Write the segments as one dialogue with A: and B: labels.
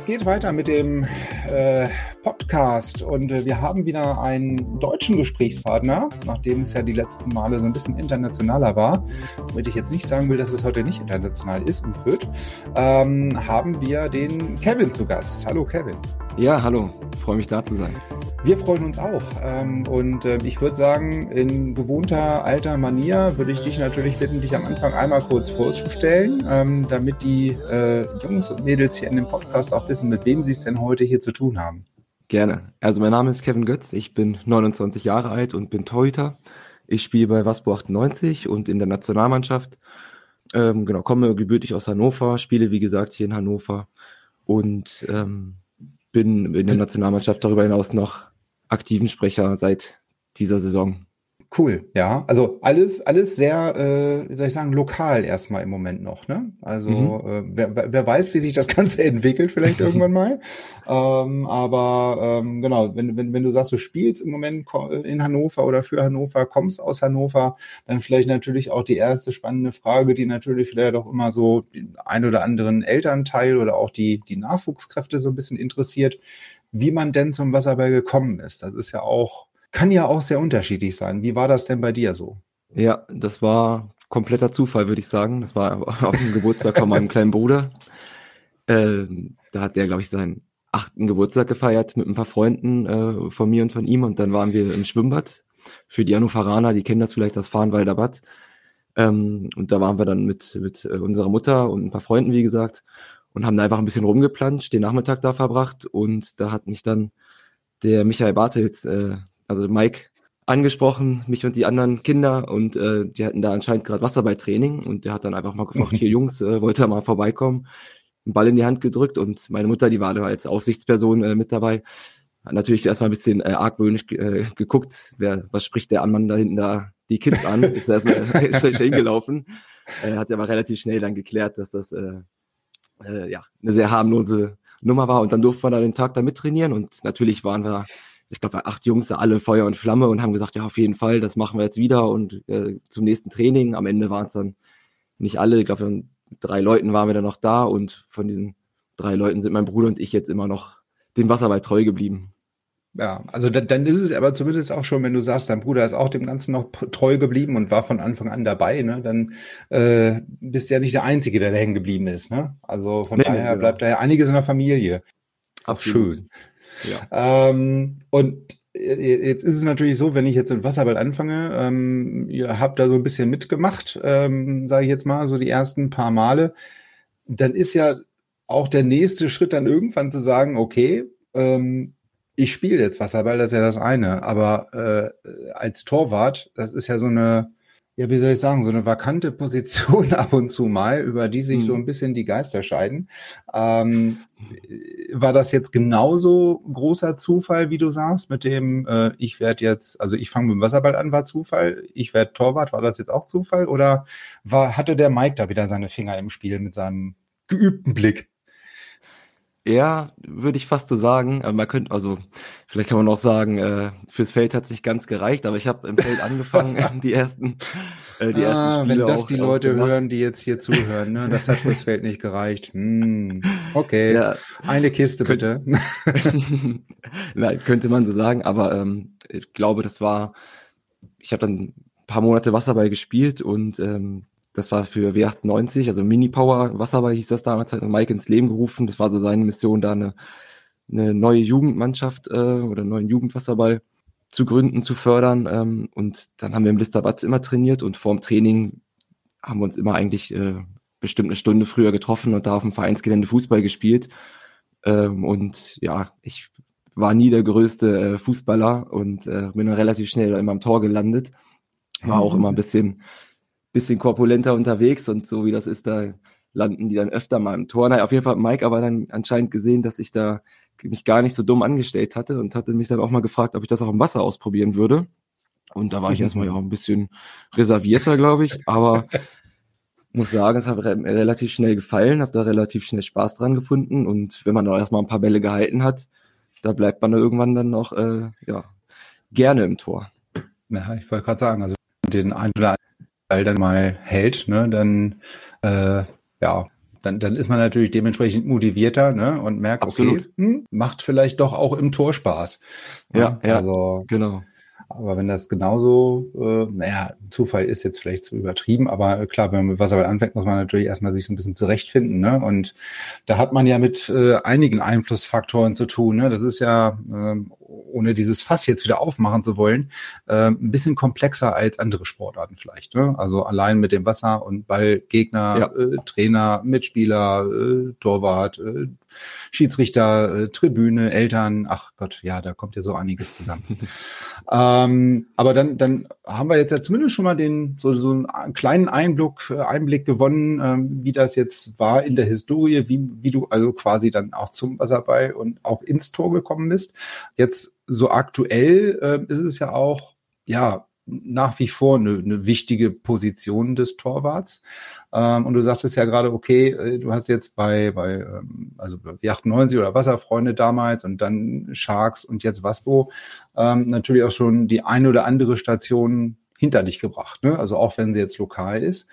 A: Es geht weiter mit dem äh, Podcast und äh, wir haben wieder einen deutschen Gesprächspartner, nachdem es ja die letzten Male so ein bisschen internationaler war, womit ich jetzt nicht sagen will, dass es heute nicht international ist und wird, ähm, haben wir den Kevin zu Gast. Hallo Kevin.
B: Ja, hallo, freue mich da zu sein.
A: Wir freuen uns auch. Ähm, und äh, ich würde sagen, in gewohnter alter Manier würde ich dich natürlich bitten, dich am Anfang einmal kurz vorzustellen, ähm, damit die äh, Jungs und Mädels hier in dem Podcast auch wissen, mit wem sie es denn heute hier zu tun haben.
B: Gerne. Also mein Name ist Kevin Götz, ich bin 29 Jahre alt und bin Torhüter. Ich spiele bei Waspo 98 und in der Nationalmannschaft. Ähm, genau, komme gebürtig aus Hannover, spiele wie gesagt hier in Hannover und ähm, bin in der Nationalmannschaft darüber hinaus noch aktiven Sprecher seit dieser Saison.
A: Cool, ja. Also alles, alles sehr, äh, wie soll ich sagen, lokal erstmal im Moment noch, ne? Also mhm. äh, wer, wer weiß, wie sich das Ganze entwickelt, vielleicht irgendwann mal. Ähm, aber ähm, genau, wenn, wenn, wenn du sagst, du spielst im Moment in Hannover oder für Hannover, kommst aus Hannover, dann vielleicht natürlich auch die erste spannende Frage, die natürlich vielleicht auch immer so den ein oder anderen Elternteil oder auch die, die Nachwuchskräfte so ein bisschen interessiert wie man denn zum Wasserball gekommen ist. Das ist ja auch, kann ja auch sehr unterschiedlich sein. Wie war das denn bei dir so?
B: Ja, das war kompletter Zufall, würde ich sagen. Das war auf dem Geburtstag von meinem kleinen Bruder. Äh, da hat der, glaube ich, seinen achten Geburtstag gefeiert mit ein paar Freunden äh, von mir und von ihm. Und dann waren wir im Schwimmbad. Für die Hannoveraner, die kennen das vielleicht, das Fahrenwalder Bad. Ähm, und da waren wir dann mit, mit äh, unserer Mutter und ein paar Freunden, wie gesagt und haben da einfach ein bisschen rumgeplanscht, den Nachmittag da verbracht und da hat mich dann der Michael Bartels, äh, also Mike, angesprochen, mich und die anderen Kinder und äh, die hatten da anscheinend gerade Wasserballtraining und der hat dann einfach mal gefragt, hier Jungs, äh, wollt ihr mal vorbeikommen? Einen Ball in die Hand gedrückt und meine Mutter, die war da als Aufsichtsperson äh, mit dabei, hat natürlich erstmal ein bisschen äh, argwöhnisch äh, geguckt, wer, was spricht der Mann da hinten da die Kids an, ist da erstmal schnell hingelaufen, äh, hat aber relativ schnell dann geklärt, dass das äh, äh, ja, eine sehr harmlose Nummer war. Und dann durften wir da den Tag da mittrainieren und natürlich waren wir, ich glaube, acht Jungs alle Feuer und Flamme und haben gesagt, ja, auf jeden Fall, das machen wir jetzt wieder und äh, zum nächsten Training. Am Ende waren es dann nicht alle, ich glaube, mit drei Leuten waren wir dann noch da und von diesen drei Leuten sind mein Bruder und ich jetzt immer noch dem Wasserball treu geblieben.
A: Ja, also dann, dann ist es aber zumindest auch schon, wenn du sagst, dein Bruder ist auch dem Ganzen noch treu geblieben und war von Anfang an dabei, ne? Dann äh, bist du ja nicht der Einzige, der da hängen geblieben ist, ne? Also von nee, daher nee, genau. bleibt da ja einiges in der Familie. Auch schön. Ja. Ähm, und jetzt ist es natürlich so, wenn ich jetzt mit Wasserball anfange, ähm, ihr habt da so ein bisschen mitgemacht, ähm, sage ich jetzt mal, so die ersten paar Male, dann ist ja auch der nächste Schritt dann irgendwann zu sagen, okay, ähm, ich spiele jetzt Wasserball, das ist ja das eine, aber äh, als Torwart, das ist ja so eine, ja, wie soll ich sagen, so eine vakante Position ab und zu mal, über die sich hm. so mhm. ein bisschen die Geister scheiden. Ähm, war das jetzt genauso großer Zufall, wie du sagst, mit dem, äh, ich werde jetzt, also ich fange mit dem Wasserball an, war Zufall, ich werde Torwart, war das jetzt auch Zufall? Oder war, hatte der Mike da wieder seine Finger im Spiel mit seinem geübten Blick?
B: Ja, würde ich fast so sagen. Aber man könnte, also vielleicht kann man auch sagen, äh, fürs Feld hat sich ganz gereicht, aber ich habe im Feld angefangen, die ersten,
A: äh, die ah, ersten Spiele. Wenn das auch, die Leute hören, die jetzt hier zuhören, ne? Das hat fürs Feld nicht gereicht. Hm, okay. Ja, Eine Kiste bitte.
B: Nein, könnte man so sagen, aber ähm, ich glaube, das war, ich habe dann ein paar Monate Wasserball gespielt und ähm, das war für W98, also Mini Power Wasserball hieß das damals, hat Mike ins Leben gerufen. Das war so seine Mission, da eine, eine neue Jugendmannschaft äh, oder einen neuen Jugendwasserball zu gründen, zu fördern. Ähm, und dann haben wir im Listerbad immer trainiert und vorm Training haben wir uns immer eigentlich äh, bestimmt eine Stunde früher getroffen und da auf dem Vereinsgelände Fußball gespielt. Ähm, und ja, ich war nie der größte äh, Fußballer und äh, bin dann relativ schnell immer am Tor gelandet. War auch immer ein bisschen, bisschen korpulenter unterwegs und so wie das ist, da landen die dann öfter mal im Tor. Naja, auf jeden Fall hat Mike aber dann anscheinend gesehen, dass ich da mich gar nicht so dumm angestellt hatte und hatte mich dann auch mal gefragt, ob ich das auch im Wasser ausprobieren würde. Und da war ich erstmal ja auch ein bisschen reservierter, glaube ich, aber muss sagen, es hat mir relativ schnell gefallen, habe da relativ schnell Spaß dran gefunden und wenn man da erstmal ein paar Bälle gehalten hat, da bleibt man da irgendwann dann noch äh, ja, gerne im Tor.
A: Ja, ich wollte gerade sagen, also den einen oder anderen Ball dann mal hält, ne, dann äh, ja, dann, dann ist man natürlich dementsprechend motivierter ne, und merkt, Absolut. okay, hm, macht vielleicht doch auch im Tor Spaß.
B: Ja, ja, also genau.
A: Aber wenn das genauso, äh, naja, Zufall ist jetzt vielleicht zu übertrieben, aber klar, wenn man mit Wasserball anfängt, muss man natürlich erstmal sich so ein bisschen zurechtfinden. Ne? Und da hat man ja mit äh, einigen Einflussfaktoren zu tun. Ne? Das ist ja, äh, ohne dieses Fass jetzt wieder aufmachen zu wollen, äh, ein bisschen komplexer als andere Sportarten vielleicht. Ne? Also allein mit dem Wasser und Ball, Gegner, ja. äh, Trainer, Mitspieler, äh, Torwart, äh, Schiedsrichter, äh, Tribüne, Eltern, ach Gott, ja, da kommt ja so einiges zusammen. ähm, aber dann, dann haben wir jetzt ja zumindest schon mal den so, so einen kleinen Einblick, äh, Einblick gewonnen, ähm, wie das jetzt war in der Historie, wie, wie du also quasi dann auch zum Wasserball und auch ins Tor gekommen bist. Jetzt so aktuell äh, ist es ja auch, ja, nach wie vor eine, eine wichtige Position des Torwarts. Ähm, und du sagtest ja gerade, okay, äh, du hast jetzt bei, bei ähm, also bei 98 oder Wasserfreunde damals und dann Sharks und jetzt Waspo ähm, natürlich auch schon die eine oder andere Station hinter dich gebracht, ne? Also auch wenn sie jetzt lokal ist.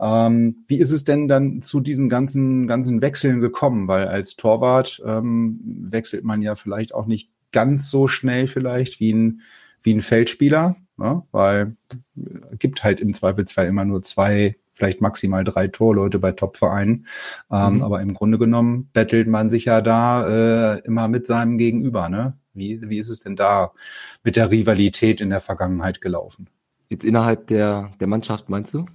A: Ähm, wie ist es denn dann zu diesen ganzen ganzen Wechseln gekommen? Weil als Torwart ähm, wechselt man ja vielleicht auch nicht ganz so schnell vielleicht wie ein wie ein Feldspieler ne? weil gibt halt im Zweifelsfall immer nur zwei, vielleicht maximal drei Torleute bei Topvereinen. Ähm, mhm. Aber im Grunde genommen bettelt man sich ja da äh, immer mit seinem Gegenüber. Ne? Wie, wie ist es denn da mit der Rivalität in der Vergangenheit gelaufen?
B: Jetzt innerhalb der, der Mannschaft, meinst du?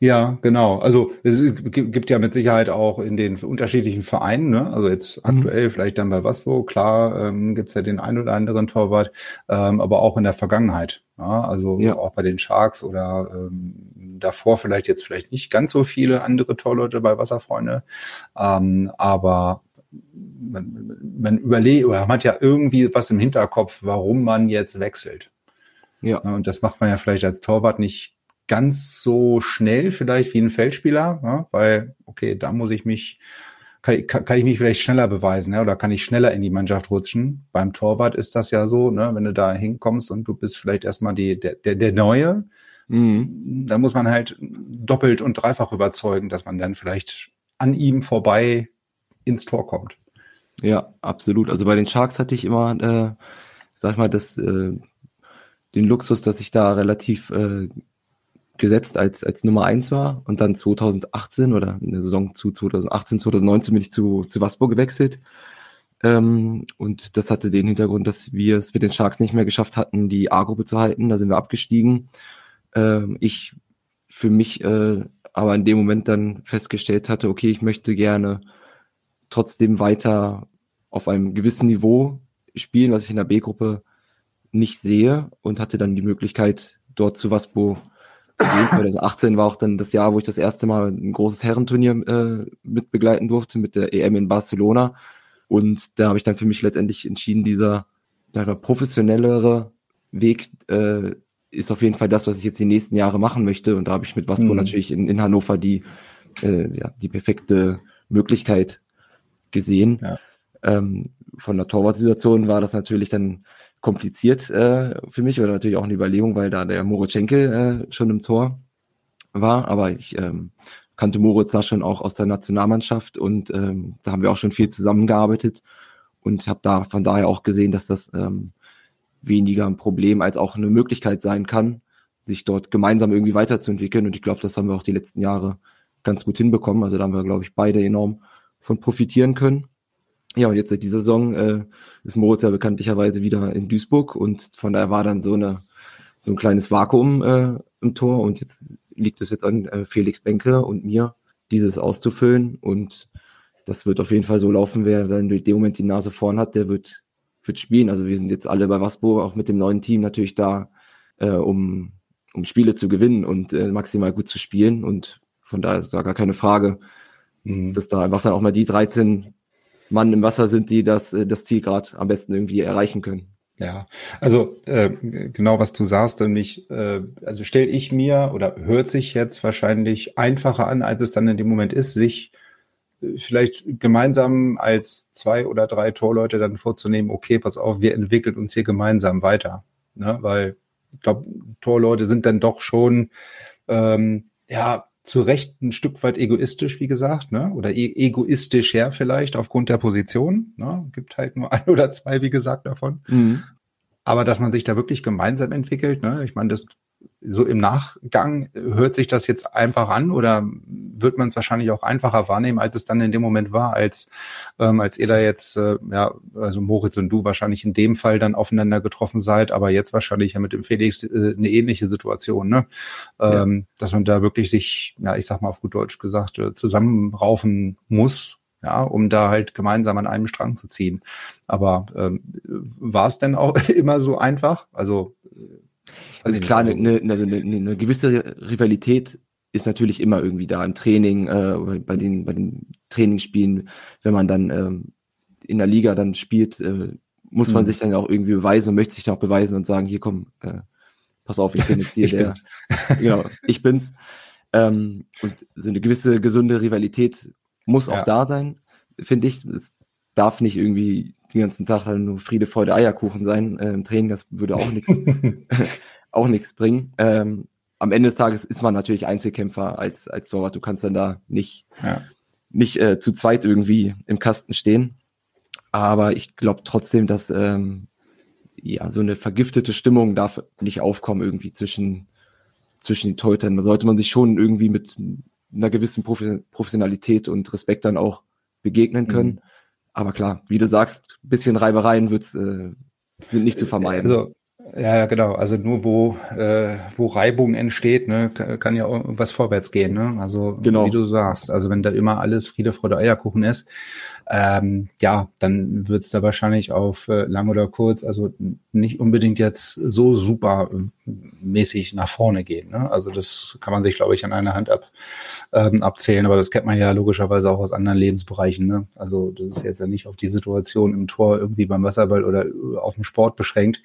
A: Ja, genau. Also es gibt ja mit Sicherheit auch in den unterschiedlichen Vereinen, ne? also jetzt mhm. aktuell vielleicht dann bei Waspo, klar ähm, gibt es ja den ein oder anderen Torwart, ähm, aber auch in der Vergangenheit. Ja? Also ja. auch bei den Sharks oder ähm, davor vielleicht jetzt vielleicht nicht ganz so viele andere Torleute bei Wasserfreunde, ähm, aber man, man überlegt oder man hat ja irgendwie was im Hinterkopf, warum man jetzt wechselt. Ja. Und das macht man ja vielleicht als Torwart nicht ganz so schnell vielleicht wie ein Feldspieler, ja, weil, okay, da muss ich mich, kann, kann, ich mich vielleicht schneller beweisen, ja, oder kann ich schneller in die Mannschaft rutschen. Beim Torwart ist das ja so, ne, wenn du da hinkommst und du bist vielleicht erstmal die, der, der, der Neue, mhm. da muss man halt doppelt und dreifach überzeugen, dass man dann vielleicht an ihm vorbei ins Tor kommt.
B: Ja, absolut. Also bei den Sharks hatte ich immer, äh, sag ich mal, das, äh, den Luxus, dass ich da relativ äh, gesetzt als, als Nummer eins war und dann 2018 oder in der Saison zu 2018, 2019 bin ich zu, zu Waspo gewechselt. Ähm, und das hatte den Hintergrund, dass wir es mit den Sharks nicht mehr geschafft hatten, die A-Gruppe zu halten. Da sind wir abgestiegen. Ähm, ich für mich äh, aber in dem Moment dann festgestellt hatte, okay, ich möchte gerne trotzdem weiter auf einem gewissen Niveau spielen, was ich in der B-Gruppe nicht sehe und hatte dann die Möglichkeit, dort zu Waspo 2018 war auch dann das Jahr, wo ich das erste Mal ein großes Herrenturnier äh, mitbegleiten durfte mit der EM in Barcelona. Und da habe ich dann für mich letztendlich entschieden, dieser mal, professionellere Weg äh, ist auf jeden Fall das, was ich jetzt die nächsten Jahre machen möchte. Und da habe ich mit Vasco mhm. natürlich in, in Hannover die, äh, ja, die perfekte Möglichkeit gesehen. Ja. Ähm, von der Torwartsituation war das natürlich dann kompliziert äh, für mich oder natürlich auch eine Überlegung, weil da der Moritz Schenkel äh, schon im Tor war. Aber ich ähm, kannte Moritz da schon auch aus der Nationalmannschaft und ähm, da haben wir auch schon viel zusammengearbeitet und habe da von daher auch gesehen, dass das ähm, weniger ein Problem als auch eine Möglichkeit sein kann, sich dort gemeinsam irgendwie weiterzuentwickeln. Und ich glaube, das haben wir auch die letzten Jahre ganz gut hinbekommen. Also da haben wir, glaube ich, beide enorm von profitieren können. Ja, und jetzt seit dieser Saison äh, ist Moritz ja bekanntlicherweise wieder in Duisburg und von daher war dann so eine so ein kleines Vakuum äh, im Tor und jetzt liegt es jetzt an äh, Felix Benke und mir, dieses auszufüllen und das wird auf jeden Fall so laufen, wer dann in dem Moment die Nase vorn hat, der wird fürs Spielen. Also wir sind jetzt alle bei Waspo auch mit dem neuen Team natürlich da, äh, um, um Spiele zu gewinnen und äh, maximal gut zu spielen. Und von daher ist da gar keine Frage, mhm. dass da einfach dann auch mal die 13 Mann im Wasser sind, die das, äh, das Ziel gerade am besten irgendwie erreichen können.
A: Ja, also äh, genau was du sagst, nämlich, äh, also stelle ich mir oder hört sich jetzt wahrscheinlich einfacher an, als es dann in dem Moment ist, sich äh, vielleicht gemeinsam als zwei oder drei Torleute dann vorzunehmen, okay, pass auf, wir entwickeln uns hier gemeinsam weiter. Ne? Weil ich glaube, Torleute sind dann doch schon ähm, ja zu Recht ein Stück weit egoistisch, wie gesagt, ne? oder e egoistisch her vielleicht aufgrund der Position. Ne? Gibt halt nur ein oder zwei, wie gesagt, davon. Mhm. Aber dass man sich da wirklich gemeinsam entwickelt, ne? ich meine, das so im Nachgang hört sich das jetzt einfach an oder wird man es wahrscheinlich auch einfacher wahrnehmen, als es dann in dem Moment war, als ähm, als ihr da jetzt äh, ja also Moritz und du wahrscheinlich in dem Fall dann aufeinander getroffen seid, aber jetzt wahrscheinlich ja mit dem Felix äh, eine ähnliche Situation, ne? Ähm, ja. Dass man da wirklich sich, ja ich sag mal auf gut Deutsch gesagt, äh, zusammenraufen muss, ja, um da halt gemeinsam an einem Strang zu ziehen. Aber ähm, war es denn auch immer so einfach? Also
B: also klar, eine, eine, also eine, eine gewisse Rivalität ist natürlich immer irgendwie da im Training, äh, bei den bei den Trainingsspielen, wenn man dann ähm, in der Liga dann spielt, äh, muss man mhm. sich dann auch irgendwie beweisen und möchte sich dann auch beweisen und sagen, hier komm, äh, pass auf, ich bin jetzt hier der, genau, ich bin's. Ähm, und so eine gewisse gesunde Rivalität muss auch ja. da sein, finde ich. Es darf nicht irgendwie den ganzen Tag halt nur Friede, Freude, Eierkuchen sein äh, im Training, das würde auch nichts auch nichts bringen. Ähm, am Ende des Tages ist man natürlich Einzelkämpfer als, als Torwart. Du kannst dann da nicht, ja. nicht äh, zu zweit irgendwie im Kasten stehen. Aber ich glaube trotzdem, dass ähm, ja so eine vergiftete Stimmung darf nicht aufkommen irgendwie zwischen, zwischen den Torhütern. Da sollte man sich schon irgendwie mit einer gewissen Professionalität und Respekt dann auch begegnen können. Mhm. Aber klar, wie du sagst, bisschen Reibereien wird's, äh, sind nicht zu vermeiden.
A: Also ja, genau. Also nur wo, äh, wo Reibung entsteht, ne, kann ja auch was vorwärts gehen. Ne? Also genau. wie du sagst, also wenn da immer alles Friede, Freude, Eierkuchen ist, ähm, ja, dann wird's da wahrscheinlich auf äh, lang oder kurz, also nicht unbedingt jetzt so super mäßig nach vorne gehen. Ne? Also das kann man sich, glaube ich, an einer Hand ab, ähm, abzählen, aber das kennt man ja logischerweise auch aus anderen Lebensbereichen. Ne? Also das ist jetzt ja nicht auf die Situation im Tor irgendwie beim Wasserball oder auf dem Sport beschränkt.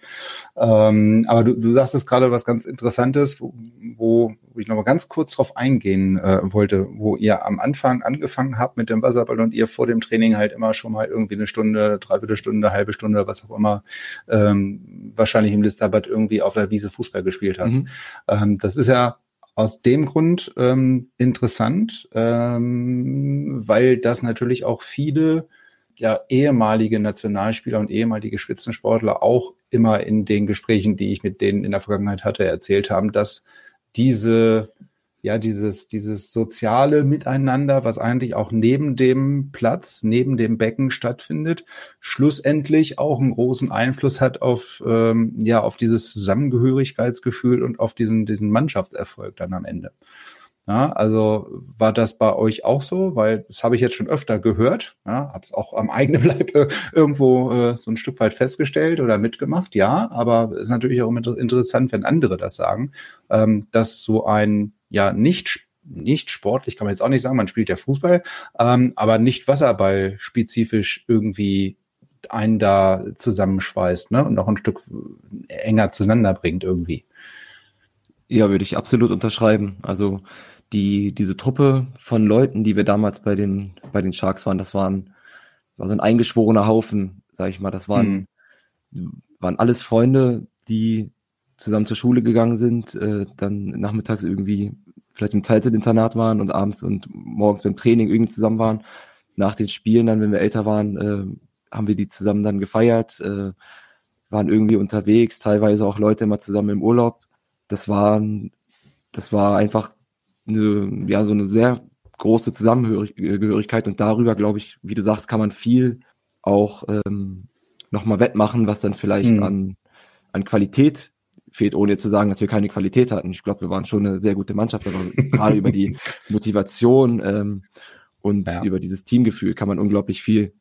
A: Ähm, aber du, du sagst es gerade was ganz Interessantes, wo, wo ich noch mal ganz kurz drauf eingehen äh, wollte, wo ihr am Anfang angefangen habt mit dem Wasserball und ihr vor dem Training halt immer schon mal irgendwie eine Stunde, dreiviertel Stunde, halbe Stunde, was auch immer, ähm, wahrscheinlich im Listerbad irgendwie auf der Wiese Fußball gespielt habt. Mhm. Ähm, das ist ja aus dem Grund ähm, interessant, ähm, weil das natürlich auch viele ja ehemalige Nationalspieler und ehemalige Spitzensportler auch immer in den Gesprächen, die ich mit denen in der Vergangenheit hatte, erzählt haben, dass diese ja, dieses, dieses soziale Miteinander, was eigentlich auch neben dem Platz, neben dem Becken stattfindet, schlussendlich auch einen großen Einfluss hat auf, ähm, ja, auf dieses Zusammengehörigkeitsgefühl und auf diesen, diesen Mannschaftserfolg dann am Ende. Ja, also war das bei euch auch so? Weil das habe ich jetzt schon öfter gehört. Ja, habe es auch am eigenen Leib äh, irgendwo äh, so ein Stück weit festgestellt oder mitgemacht. Ja, aber es ist natürlich auch interessant, wenn andere das sagen, ähm, dass so ein ja nicht nicht sportlich, kann man jetzt auch nicht sagen, man spielt ja Fußball, ähm, aber nicht Wasserball spezifisch irgendwie einen da zusammenschweißt ne? und noch ein Stück enger zueinander bringt irgendwie.
B: Ja, würde ich absolut unterschreiben. Also die, diese Truppe von Leuten, die wir damals bei den, bei den Sharks waren, das waren, war so ein eingeschworener Haufen, sag ich mal. Das waren, hm. waren alles Freunde, die zusammen zur Schule gegangen sind, äh, dann nachmittags irgendwie vielleicht im Teilzeitinternat waren und abends und morgens beim Training irgendwie zusammen waren. Nach den Spielen dann, wenn wir älter waren, äh, haben wir die zusammen dann gefeiert, äh, waren irgendwie unterwegs, teilweise auch Leute immer zusammen im Urlaub. Das waren, das war einfach eine, ja, so eine sehr große Zusammengehörigkeit und darüber, glaube ich, wie du sagst, kann man viel auch ähm, nochmal wettmachen, was dann vielleicht mhm. an, an Qualität fehlt, ohne zu sagen, dass wir keine Qualität hatten. Ich glaube, wir waren schon eine sehr gute Mannschaft, aber gerade über die Motivation ähm, und ja. über dieses Teamgefühl kann man unglaublich viel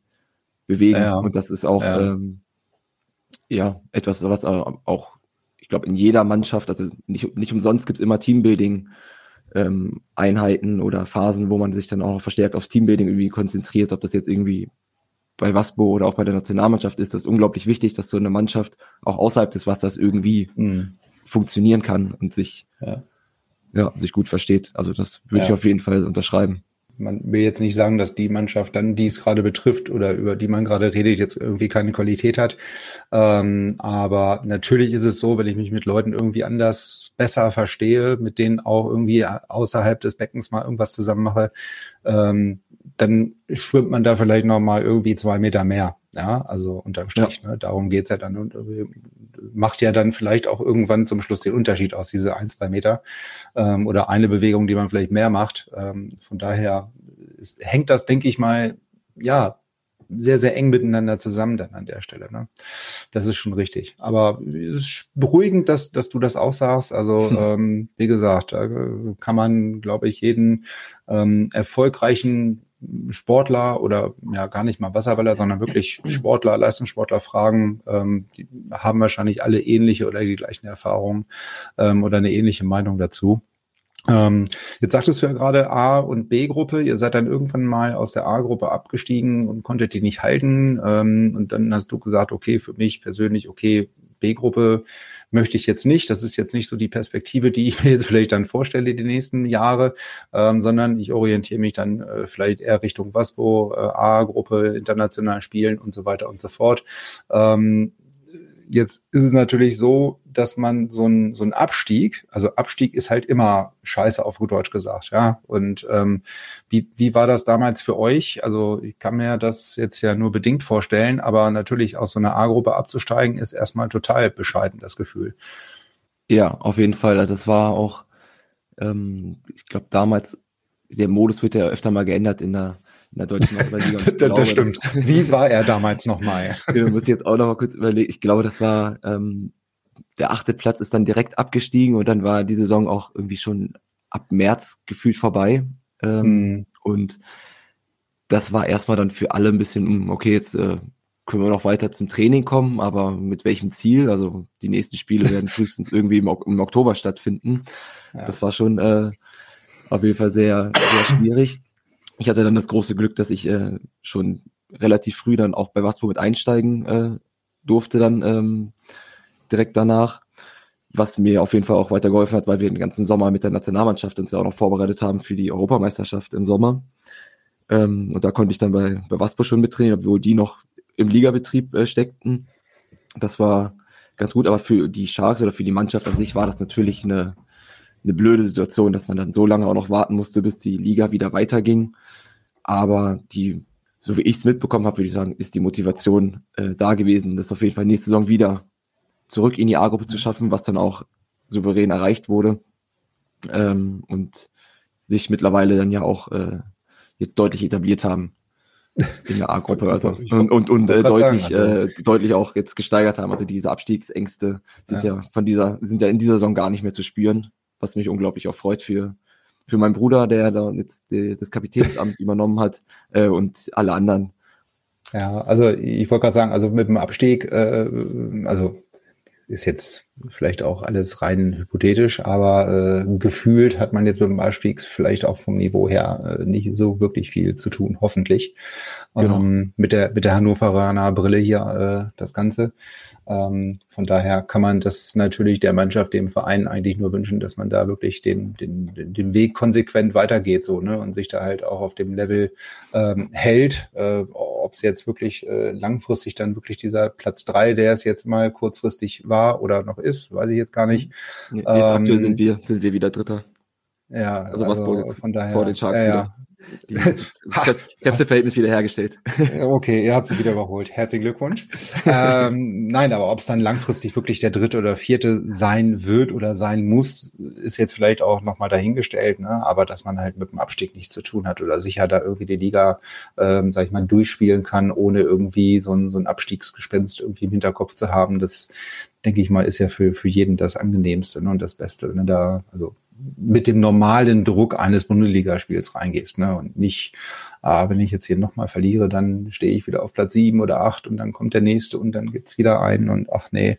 B: bewegen. Ja. Und das ist auch, ja. ähm, Ja, etwas, was auch, ich glaube, in jeder Mannschaft, also nicht, nicht umsonst gibt's immer Teambuilding. Ähm, Einheiten oder Phasen, wo man sich dann auch verstärkt aufs Teambuilding irgendwie konzentriert, ob das jetzt irgendwie bei Waspo oder auch bei der Nationalmannschaft ist das unglaublich wichtig, dass so eine Mannschaft auch außerhalb des Wassers irgendwie mhm. funktionieren kann und sich, ja. ja. sich gut versteht. Also das würde ja. ich auf jeden Fall unterschreiben
A: man will jetzt nicht sagen, dass die Mannschaft dann, die es gerade betrifft oder über die man gerade redet, jetzt irgendwie keine Qualität hat. Ähm, aber natürlich ist es so, wenn ich mich mit Leuten irgendwie anders besser verstehe, mit denen auch irgendwie außerhalb des Beckens mal irgendwas zusammen mache, ähm, dann schwimmt man da vielleicht noch mal irgendwie zwei Meter mehr. Ja, also unterm Strich. Ja. Ne? Darum geht's ja dann und äh, macht ja dann vielleicht auch irgendwann zum Schluss den Unterschied aus, diese ein, zwei Meter ähm, oder eine Bewegung, die man vielleicht mehr macht. Ähm, von daher ist, hängt das, denke ich mal, ja, sehr, sehr eng miteinander zusammen dann an der Stelle. Ne? Das ist schon richtig. Aber es ist beruhigend, dass, dass du das auch sagst. Also, hm. ähm, wie gesagt, da kann man, glaube ich, jeden ähm, erfolgreichen Sportler oder ja gar nicht mal Wasserballer, sondern wirklich Sportler, Leistungssportler fragen, ähm, die haben wahrscheinlich alle ähnliche oder die gleichen Erfahrungen ähm, oder eine ähnliche Meinung dazu. Ähm, jetzt sagtest du ja gerade A- und B-Gruppe. Ihr seid dann irgendwann mal aus der A-Gruppe abgestiegen und konntet die nicht halten. Ähm, und dann hast du gesagt, okay, für mich persönlich, okay, B-Gruppe möchte ich jetzt nicht. Das ist jetzt nicht so die Perspektive, die ich mir jetzt vielleicht dann vorstelle die nächsten Jahre, ähm, sondern ich orientiere mich dann äh, vielleicht eher Richtung Waspo, äh, A-Gruppe, international spielen und so weiter und so fort. Ähm, Jetzt ist es natürlich so, dass man so ein, so ein Abstieg, also Abstieg ist halt immer scheiße auf gut Deutsch gesagt, ja. Und ähm, wie, wie war das damals für euch? Also ich kann mir das jetzt ja nur bedingt vorstellen, aber natürlich aus so einer A-Gruppe abzusteigen, ist erstmal total bescheiden, das Gefühl.
B: Ja, auf jeden Fall. Also das war auch, ähm, ich glaube, damals, der Modus wird ja öfter mal geändert in der in der deutschen
A: Liga. das, glaube, das stimmt. Das, Wie war er damals nochmal?
B: ja, muss ich jetzt auch noch mal kurz überlegen. Ich glaube, das war ähm, der achte Platz ist dann direkt abgestiegen und dann war die Saison auch irgendwie schon ab März gefühlt vorbei. Ähm, hm. Und das war erstmal dann für alle ein bisschen, hm, okay, jetzt äh, können wir noch weiter zum Training kommen, aber mit welchem Ziel? Also die nächsten Spiele werden frühestens irgendwie im, im Oktober stattfinden. Ja. Das war schon äh, auf jeden Fall sehr, sehr schwierig ich hatte dann das große Glück, dass ich äh, schon relativ früh dann auch bei Waspo mit einsteigen äh, durfte dann ähm, direkt danach, was mir auf jeden Fall auch weitergeholfen hat, weil wir den ganzen Sommer mit der Nationalmannschaft uns ja auch noch vorbereitet haben für die Europameisterschaft im Sommer. Ähm, und da konnte ich dann bei, bei Waspo schon mittrainieren, obwohl die noch im Ligabetrieb äh, steckten. Das war ganz gut, aber für die Sharks oder für die Mannschaft an sich war das natürlich eine, eine blöde Situation, dass man dann so lange auch noch warten musste, bis die Liga wieder weiterging. Aber die, so wie ich es mitbekommen habe, würde ich sagen, ist die Motivation äh, da gewesen, das auf jeden Fall nächste Saison wieder zurück in die A-Gruppe zu schaffen, was dann auch souverän erreicht wurde. Ähm, und sich mittlerweile dann ja auch äh, jetzt deutlich etabliert haben in der A-Gruppe also, und, und, und äh, deutlich, sagen, also. äh, deutlich auch jetzt gesteigert haben. Also diese Abstiegsängste sind ja. ja von dieser, sind ja in dieser Saison gar nicht mehr zu spüren was mich unglaublich auch freut für, für meinen Bruder, der da jetzt die, das Kapitänsamt übernommen hat äh, und alle anderen.
A: Ja, also ich wollte gerade sagen, also mit dem Abstieg, äh, also ist jetzt vielleicht auch alles rein hypothetisch, aber äh, gefühlt hat man jetzt mit dem Abstieg vielleicht auch vom Niveau her äh, nicht so wirklich viel zu tun, hoffentlich. Genau. Ähm, mit der mit der Hannoveraner Brille hier äh, das Ganze. Ähm, von daher kann man das natürlich der Mannschaft, dem Verein eigentlich nur wünschen, dass man da wirklich den, den, den Weg konsequent weitergeht so ne und sich da halt auch auf dem Level ähm, hält. Äh, Ob es jetzt wirklich äh, langfristig dann wirklich dieser Platz drei, der es jetzt mal kurzfristig war oder noch ist, weiß ich jetzt gar nicht.
B: Jetzt ähm, aktuell sind wir sind wir wieder Dritter.
A: Ja, also, also was
B: von daher, vor den Sharks ja, ja. Die, das Kräfteverhältnis wiederhergestellt.
A: Okay, ihr habt sie wieder überholt. Herzlichen Glückwunsch. ähm, nein, aber ob es dann langfristig wirklich der dritte oder vierte sein wird oder sein muss, ist jetzt vielleicht auch nochmal dahingestellt. Ne? Aber dass man halt mit dem Abstieg nichts zu tun hat oder sicher da irgendwie die Liga, ähm, sag ich mal, durchspielen kann, ohne irgendwie so ein, so ein Abstiegsgespenst irgendwie im Hinterkopf zu haben, das denke ich mal, ist ja für, für jeden das angenehmste ne? und das Beste. Wenn er da, also mit dem normalen Druck eines Bundesligaspiels reingehst, ne? Und nicht, ah, wenn ich jetzt hier nochmal verliere, dann stehe ich wieder auf Platz sieben oder acht und dann kommt der nächste und dann gibt's wieder einen und ach nee,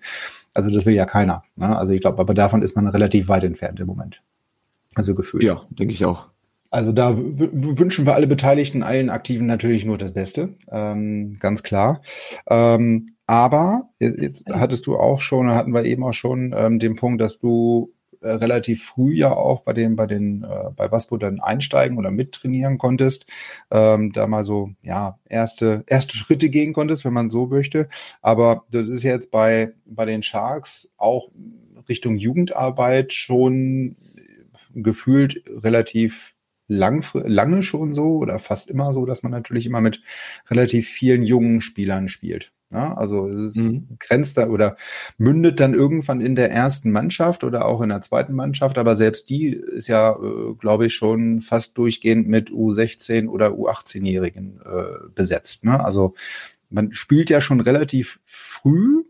A: also das will ja keiner. Ne? Also ich glaube, aber davon ist man relativ weit entfernt im Moment. Also gefühlt.
B: Ja, denke ich auch.
A: Also da wünschen wir alle Beteiligten, allen Aktiven natürlich nur das Beste, ähm, ganz klar. Ähm, aber jetzt hattest du auch schon, hatten wir eben auch schon ähm, den Punkt, dass du äh, relativ früh ja auch bei den, bei den, äh, bei Waspo dann einsteigen oder mittrainieren konntest, ähm, da mal so, ja, erste, erste Schritte gehen konntest, wenn man so möchte. Aber das ist jetzt bei, bei den Sharks auch Richtung Jugendarbeit schon gefühlt relativ lang, lange schon so oder fast immer so, dass man natürlich immer mit relativ vielen jungen Spielern spielt. Ja, also es ist, mhm. grenzt da oder mündet dann irgendwann in der ersten Mannschaft oder auch in der zweiten Mannschaft, aber selbst die ist ja, äh, glaube ich, schon fast durchgehend mit U16 oder U18-Jährigen äh, besetzt. Ne? Also man spielt ja schon relativ früh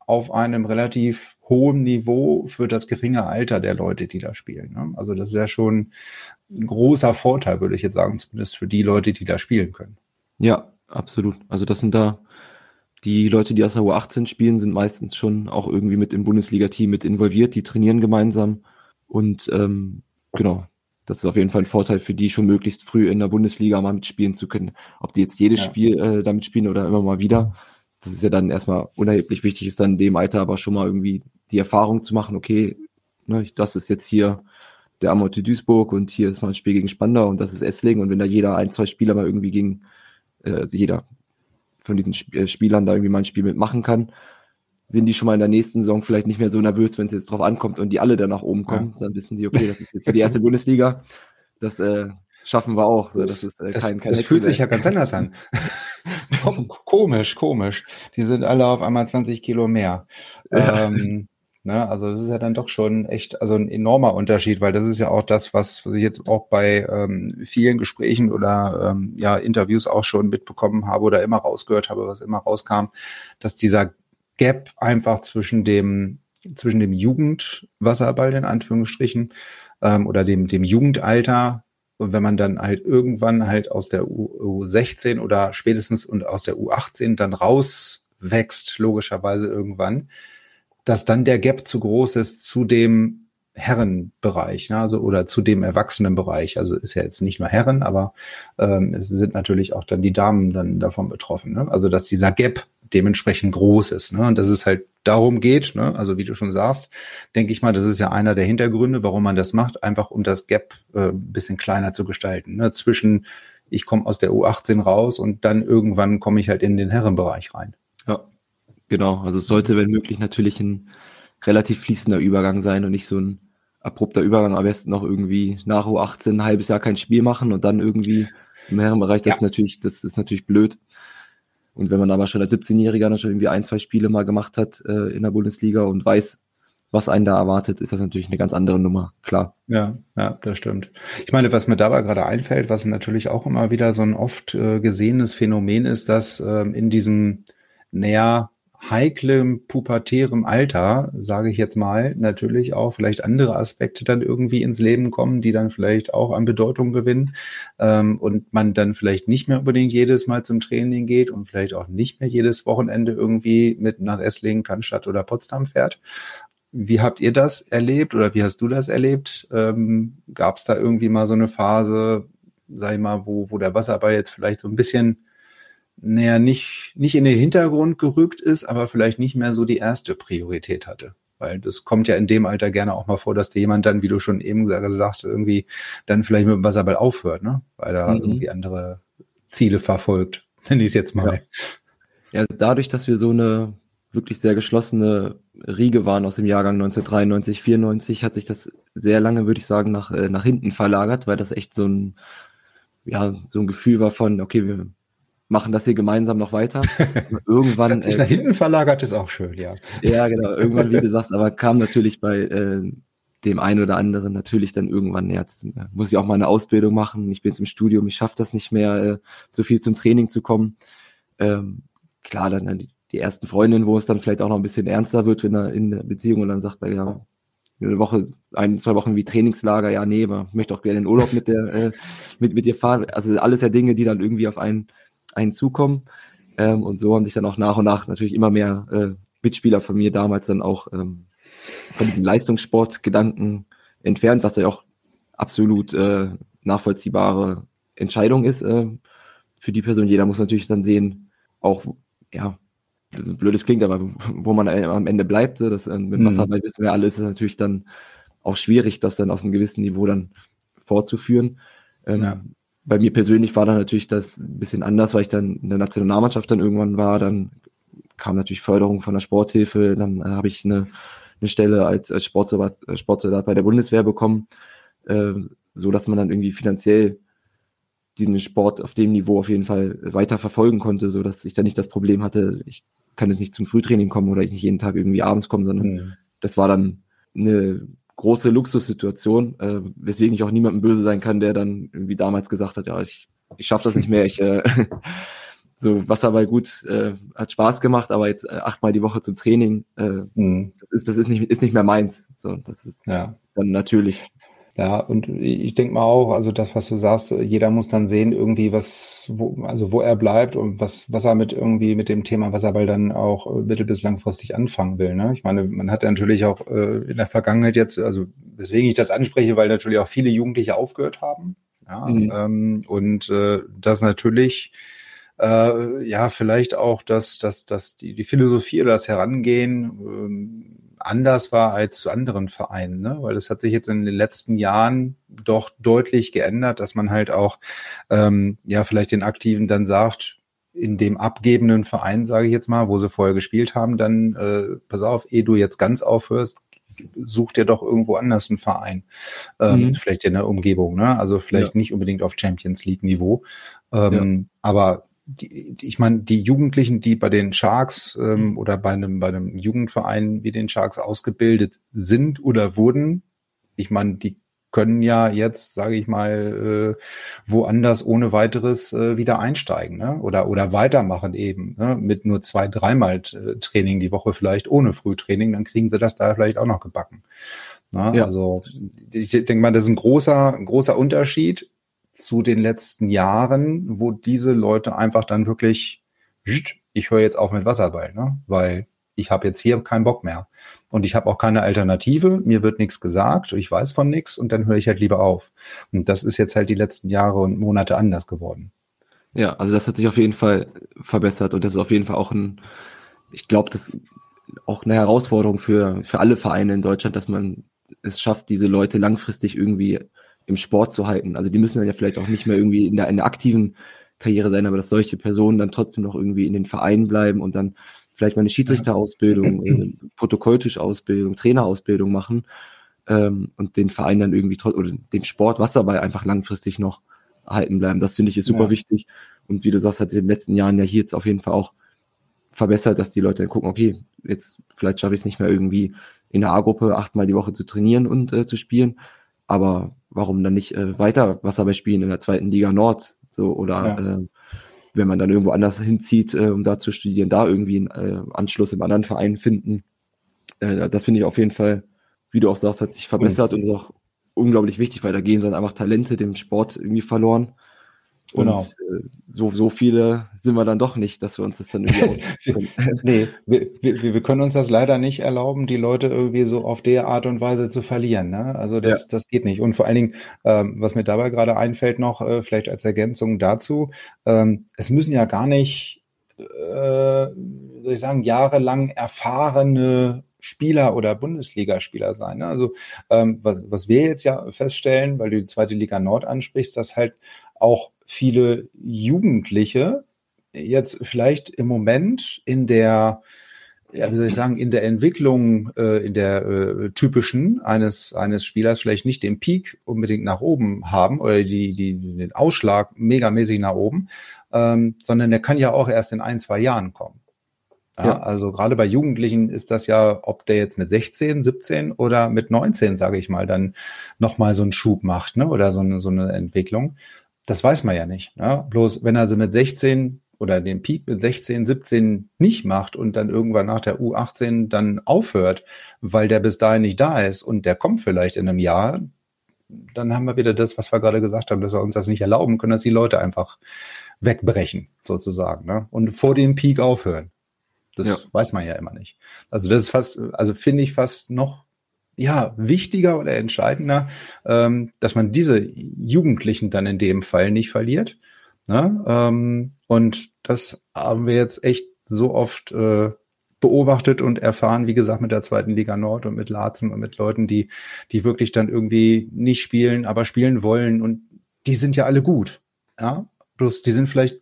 A: auf einem relativ hohen Niveau für das geringe Alter der Leute, die da spielen. Ne? Also das ist ja schon ein großer Vorteil, würde ich jetzt sagen, zumindest für die Leute, die da spielen können.
B: Ja, absolut. Also das sind da die Leute, die aus der U18 spielen, sind meistens schon auch irgendwie mit im Bundesliga-Team mit involviert, die trainieren gemeinsam. Und ähm, genau, das ist auf jeden Fall ein Vorteil für die, schon möglichst früh in der Bundesliga mal mitspielen zu können. Ob die jetzt jedes ja. Spiel äh, damit spielen oder immer mal wieder, das ist ja dann erstmal unerheblich wichtig, ist dann in dem Alter aber schon mal irgendwie die Erfahrung zu machen, okay, ne, das ist jetzt hier der Amote Duisburg und hier ist mal ein Spiel gegen Spandau und das ist Essling und wenn da jeder ein, zwei Spieler mal irgendwie gegen, äh, also jeder von diesen äh, Spielern da irgendwie mal ein Spiel mitmachen kann, sind die schon mal in der nächsten Saison vielleicht nicht mehr so nervös, wenn es jetzt drauf ankommt und die alle dann nach oben kommen. Ja. Dann wissen die, okay, das ist jetzt die erste Bundesliga. Das äh, schaffen wir auch. So,
A: das, ist äh, kein, kein das fühlt sich ja ganz anders an. komisch, komisch. Die sind alle auf einmal 20 Kilo mehr. Ähm, Ne? Also das ist ja dann doch schon echt also ein enormer Unterschied, weil das ist ja auch das, was, was ich jetzt auch bei ähm, vielen Gesprächen oder ähm, ja Interviews auch schon mitbekommen habe oder immer rausgehört habe, was immer rauskam, dass dieser Gap einfach zwischen dem zwischen dem Jugendwasserball in Anführungsstrichen ähm, oder dem dem Jugendalter und wenn man dann halt irgendwann halt aus der U, U16 oder spätestens und aus der U18 dann rauswächst, logischerweise irgendwann, dass dann der Gap zu groß ist zu dem Herrenbereich, ne? also oder zu dem Erwachsenenbereich. Also ist ja jetzt nicht nur Herren, aber ähm, es sind natürlich auch dann die Damen dann davon betroffen. Ne? Also dass dieser Gap dementsprechend groß ist. Ne? Und dass es halt darum geht, ne? also wie du schon sagst, denke ich mal, das ist ja einer der Hintergründe, warum man das macht, einfach um das Gap äh, ein bisschen kleiner zu gestalten. Ne? Zwischen ich komme aus der U18 raus und dann irgendwann komme ich halt in den Herrenbereich rein.
B: Genau, also es sollte, wenn möglich, natürlich ein relativ fließender Übergang sein und nicht so ein abrupter Übergang. Am besten noch irgendwie nach U18 ein halbes Jahr kein Spiel machen und dann irgendwie im Herrenbereich, das ja. ist natürlich, das ist natürlich blöd. Und wenn man aber schon als 17-Jähriger dann schon irgendwie ein, zwei Spiele mal gemacht hat äh, in der Bundesliga und weiß, was einen da erwartet, ist das natürlich eine ganz andere Nummer, klar.
A: Ja, ja, das stimmt. Ich meine, was mir dabei gerade einfällt, was natürlich auch immer wieder so ein oft äh, gesehenes Phänomen ist, dass ähm, in diesem, naja, heiklem pubertärem Alter, sage ich jetzt mal, natürlich auch vielleicht andere Aspekte dann irgendwie ins Leben kommen, die dann vielleicht auch an Bedeutung gewinnen ähm, und man dann vielleicht nicht mehr unbedingt jedes Mal zum Training geht und vielleicht auch nicht mehr jedes Wochenende irgendwie mit nach Esslingen, Cannstatt oder Potsdam fährt. Wie habt ihr das erlebt oder wie hast du das erlebt? Ähm, Gab es da irgendwie mal so eine Phase, sag ich mal, wo, wo der Wasserball jetzt vielleicht so ein bisschen naja, nicht, nicht in den Hintergrund gerückt ist, aber vielleicht nicht mehr so die erste Priorität hatte. Weil das kommt ja in dem Alter gerne auch mal vor, dass dir jemand dann, wie du schon eben sagst, irgendwie dann vielleicht mit dem Wasserball aufhört, ne? Weil er mhm. irgendwie andere Ziele verfolgt, nenne ich es jetzt mal.
B: Ja. ja, dadurch, dass wir so eine wirklich sehr geschlossene Riege waren aus dem Jahrgang 1993, 94, hat sich das sehr lange, würde ich sagen, nach, äh, nach hinten verlagert, weil das echt so ein, ja, so ein Gefühl war von, okay, wir machen das hier gemeinsam noch weiter.
A: Irgendwann. Hat sich äh, nach hinten verlagert ist auch schön, ja.
B: Ja, genau. Irgendwann, wie du sagst, aber kam natürlich bei äh, dem einen oder anderen natürlich dann irgendwann, jetzt muss ich auch mal eine Ausbildung machen. Ich bin jetzt im Studium, ich schaffe das nicht mehr, äh, so viel zum Training zu kommen. Ähm, klar, dann die, die ersten Freundinnen, wo es dann vielleicht auch noch ein bisschen ernster wird in der, in der Beziehung und dann sagt man, ja, eine Woche, ein, zwei Wochen wie Trainingslager, ja, nee, aber ich möchte auch gerne in Urlaub mit der, äh, mit, mit dir fahren. Also alles ja Dinge, die dann irgendwie auf einen, einen zukommen. Ähm, und so haben sich dann auch nach und nach natürlich immer mehr äh, Mitspieler von mir damals dann auch ähm, von diesem Leistungssportgedanken entfernt, was ja auch absolut äh, nachvollziehbare Entscheidung ist äh, für die Person. Jeder muss natürlich dann sehen, auch, ja, blödes klingt, aber wo man am Ende bleibt, das äh, mit mhm. Wasserball wissen wir alle, ist es natürlich dann auch schwierig, das dann auf einem gewissen Niveau dann fortzuführen. Ähm, ja. Bei mir persönlich war dann natürlich das ein bisschen anders, weil ich dann in der Nationalmannschaft dann irgendwann war, dann kam natürlich Förderung von der Sporthilfe, dann äh, habe ich eine, eine Stelle als, als Sportsoldat, äh, Sportsoldat bei der Bundeswehr bekommen, äh, so dass man dann irgendwie finanziell diesen Sport auf dem Niveau auf jeden Fall weiter verfolgen konnte, so dass ich dann nicht das Problem hatte, ich kann jetzt nicht zum Frühtraining kommen oder ich nicht jeden Tag irgendwie abends kommen, sondern mhm. das war dann eine große Luxussituation, äh, weswegen ich auch niemandem böse sein kann, der dann irgendwie damals gesagt hat, ja, ich, ich schaffe das nicht mehr, ich äh, so Wasserball gut, äh, hat Spaß gemacht, aber jetzt äh, achtmal die Woche zum Training, äh, mhm. das ist das ist nicht ist nicht mehr meins, so das ist ja. dann natürlich.
A: Ja, und ich denke mal auch, also das, was du sagst, jeder muss dann sehen, irgendwie, was, wo, also wo er bleibt und was, was er mit irgendwie mit dem Thema Wasserball dann auch mittel- bis langfristig anfangen will. Ne? Ich meine, man hat natürlich auch äh, in der Vergangenheit jetzt, also weswegen ich das anspreche, weil natürlich auch viele Jugendliche aufgehört haben. Ja, mhm. ähm, und äh, das natürlich äh, ja vielleicht auch dass dass dass die, die Philosophie oder das Herangehen ähm, anders war als zu anderen Vereinen, ne? weil es hat sich jetzt in den letzten Jahren doch deutlich geändert, dass man halt auch ähm, ja vielleicht den Aktiven dann sagt, in dem abgebenden Verein, sage ich jetzt mal, wo sie vorher gespielt haben, dann äh, pass auf, ehe du jetzt ganz aufhörst, such dir doch irgendwo anders einen Verein, ähm, mhm. vielleicht in der Umgebung, ne? Also vielleicht ja. nicht unbedingt auf Champions League Niveau, ähm, ja. aber die, die, ich meine, die Jugendlichen, die bei den Sharks ähm, mhm. oder bei einem, bei einem Jugendverein wie den Sharks ausgebildet sind oder wurden, ich meine, die können ja jetzt, sage ich mal, äh, woanders ohne weiteres äh, wieder einsteigen ne? oder oder weitermachen eben ne? mit nur zwei, dreimal äh, Training die Woche vielleicht ohne Frühtraining, dann kriegen sie das da vielleicht auch noch gebacken. Ne? Ja. Also ich denke mal, das ist ein großer, ein großer Unterschied zu den letzten Jahren, wo diese Leute einfach dann wirklich, ich höre jetzt auch mit Wasserball, ne? weil ich habe jetzt hier keinen Bock mehr. Und ich habe auch keine Alternative, mir wird nichts gesagt, ich weiß von nichts und dann höre ich halt lieber auf. Und das ist jetzt halt die letzten Jahre und Monate anders geworden.
B: Ja, also das hat sich auf jeden Fall verbessert und das ist auf jeden Fall auch ein, ich glaube, das ist auch eine Herausforderung für, für alle Vereine in Deutschland, dass man es schafft, diese Leute langfristig irgendwie im Sport zu halten. Also die müssen dann ja vielleicht auch nicht mehr irgendwie in der, in der aktiven Karriere sein, aber dass solche Personen dann trotzdem noch irgendwie in den Vereinen bleiben und dann vielleicht mal eine Schiedsrichterausbildung, äh, Protokolltisch-Ausbildung, Trainerausbildung machen ähm, und den Verein dann irgendwie oder den Sport Wasserball einfach langfristig noch erhalten bleiben. Das finde ich ist super ja. wichtig. Und wie du sagst, hat sich in den letzten Jahren ja hier jetzt auf jeden Fall auch verbessert, dass die Leute dann gucken, okay, jetzt vielleicht schaffe ich es nicht mehr irgendwie in der A-Gruppe achtmal die Woche zu trainieren und äh, zu spielen, aber warum dann nicht äh, weiter Wasserball spielen in der zweiten Liga Nord? So, oder ja. äh, wenn man dann irgendwo anders hinzieht, äh, um da zu studieren, da irgendwie einen äh, Anschluss im anderen Verein finden. Äh, das finde ich auf jeden Fall, wie du auch sagst, hat sich verbessert mhm. und ist auch unglaublich wichtig, weil da gehen dann einfach Talente dem Sport irgendwie verloren. Genau. Und äh, so, so viele sind wir dann doch nicht, dass wir uns das dann irgendwie
A: Nee, wir, wir, wir können uns das leider nicht erlauben, die Leute irgendwie so auf der Art und Weise zu verlieren. Ne? Also das, ja. das geht nicht. Und vor allen Dingen, ähm, was mir dabei gerade einfällt noch, äh, vielleicht als Ergänzung dazu, ähm, es müssen ja gar nicht, äh, soll ich sagen, jahrelang erfahrene Spieler oder Bundesligaspieler sein. Ne? Also ähm, was, was wir jetzt ja feststellen, weil du die zweite Liga Nord ansprichst, dass halt auch viele Jugendliche jetzt vielleicht im Moment in der ja, wie soll ich sagen, in der Entwicklung, äh, in der äh, typischen eines, eines Spielers vielleicht nicht den Peak unbedingt nach oben haben oder die, die, den Ausschlag megamäßig nach oben, ähm, sondern der kann ja auch erst in ein, zwei Jahren kommen. Ja, ja. Also gerade bei Jugendlichen ist das ja, ob der jetzt mit 16, 17 oder mit 19, sage ich mal, dann nochmal so einen Schub macht, ne? Oder so eine, so eine Entwicklung. Das weiß man ja nicht. Ne? Bloß wenn er sie mit 16 oder den Peak mit 16, 17 nicht macht und dann irgendwann nach der U18 dann aufhört, weil der bis dahin nicht da ist und der kommt vielleicht in einem Jahr, dann haben wir wieder das, was wir gerade gesagt haben, dass wir uns das nicht erlauben können, dass die Leute einfach wegbrechen, sozusagen, ne? und vor dem Peak aufhören. Das ja. weiß man ja immer nicht. Also das ist fast, also finde ich fast noch ja, wichtiger oder entscheidender, ähm, dass man diese Jugendlichen dann in dem Fall nicht verliert. Ne? Ähm, und das haben wir jetzt echt so oft äh, beobachtet und erfahren, wie gesagt, mit der zweiten Liga Nord und mit Larzen und mit Leuten, die, die wirklich dann irgendwie nicht spielen, aber spielen wollen und die sind ja alle gut. Ja, bloß die sind vielleicht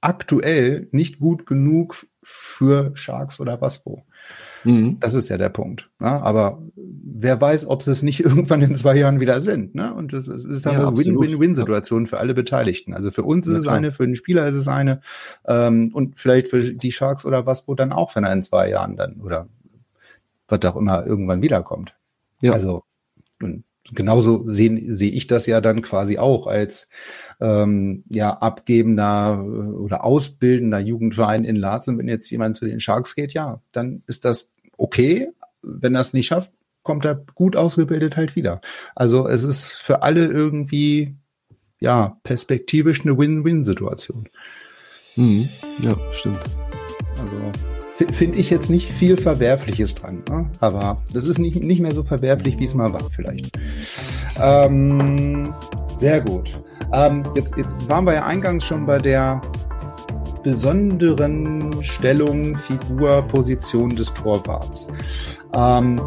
A: aktuell nicht gut genug für Sharks oder Waspo. Mhm. Das ist ja der Punkt. Ne? Aber wer weiß, ob sie es nicht irgendwann in zwei Jahren wieder sind. Ne? Und es ist dann ja, eine Win-Win-Win-Situation für alle Beteiligten. Also für uns ist ja, es eine, für den Spieler ist es eine ähm, und vielleicht für die Sharks oder Waspo dann auch, wenn er in zwei Jahren dann oder was auch immer irgendwann wiederkommt. Ja. Also und genauso sehe seh ich das ja dann quasi auch als ähm, ja abgebender äh, oder ausbildender Jugendverein in Laatzen. Wenn jetzt jemand zu den Sharks geht, ja, dann ist das okay. Wenn er es nicht schafft, kommt er gut ausgebildet halt wieder. Also es ist für alle irgendwie ja perspektivisch eine Win-Win-Situation.
B: Mhm. Ja, stimmt.
A: Also finde ich jetzt nicht viel Verwerfliches dran. Ne? Aber das ist nicht, nicht mehr so verwerflich, wie es mal war, vielleicht. Ähm, sehr gut. Ähm, jetzt, jetzt waren wir ja eingangs schon bei der besonderen Stellung, Figur, Position des Torwarts. Ähm,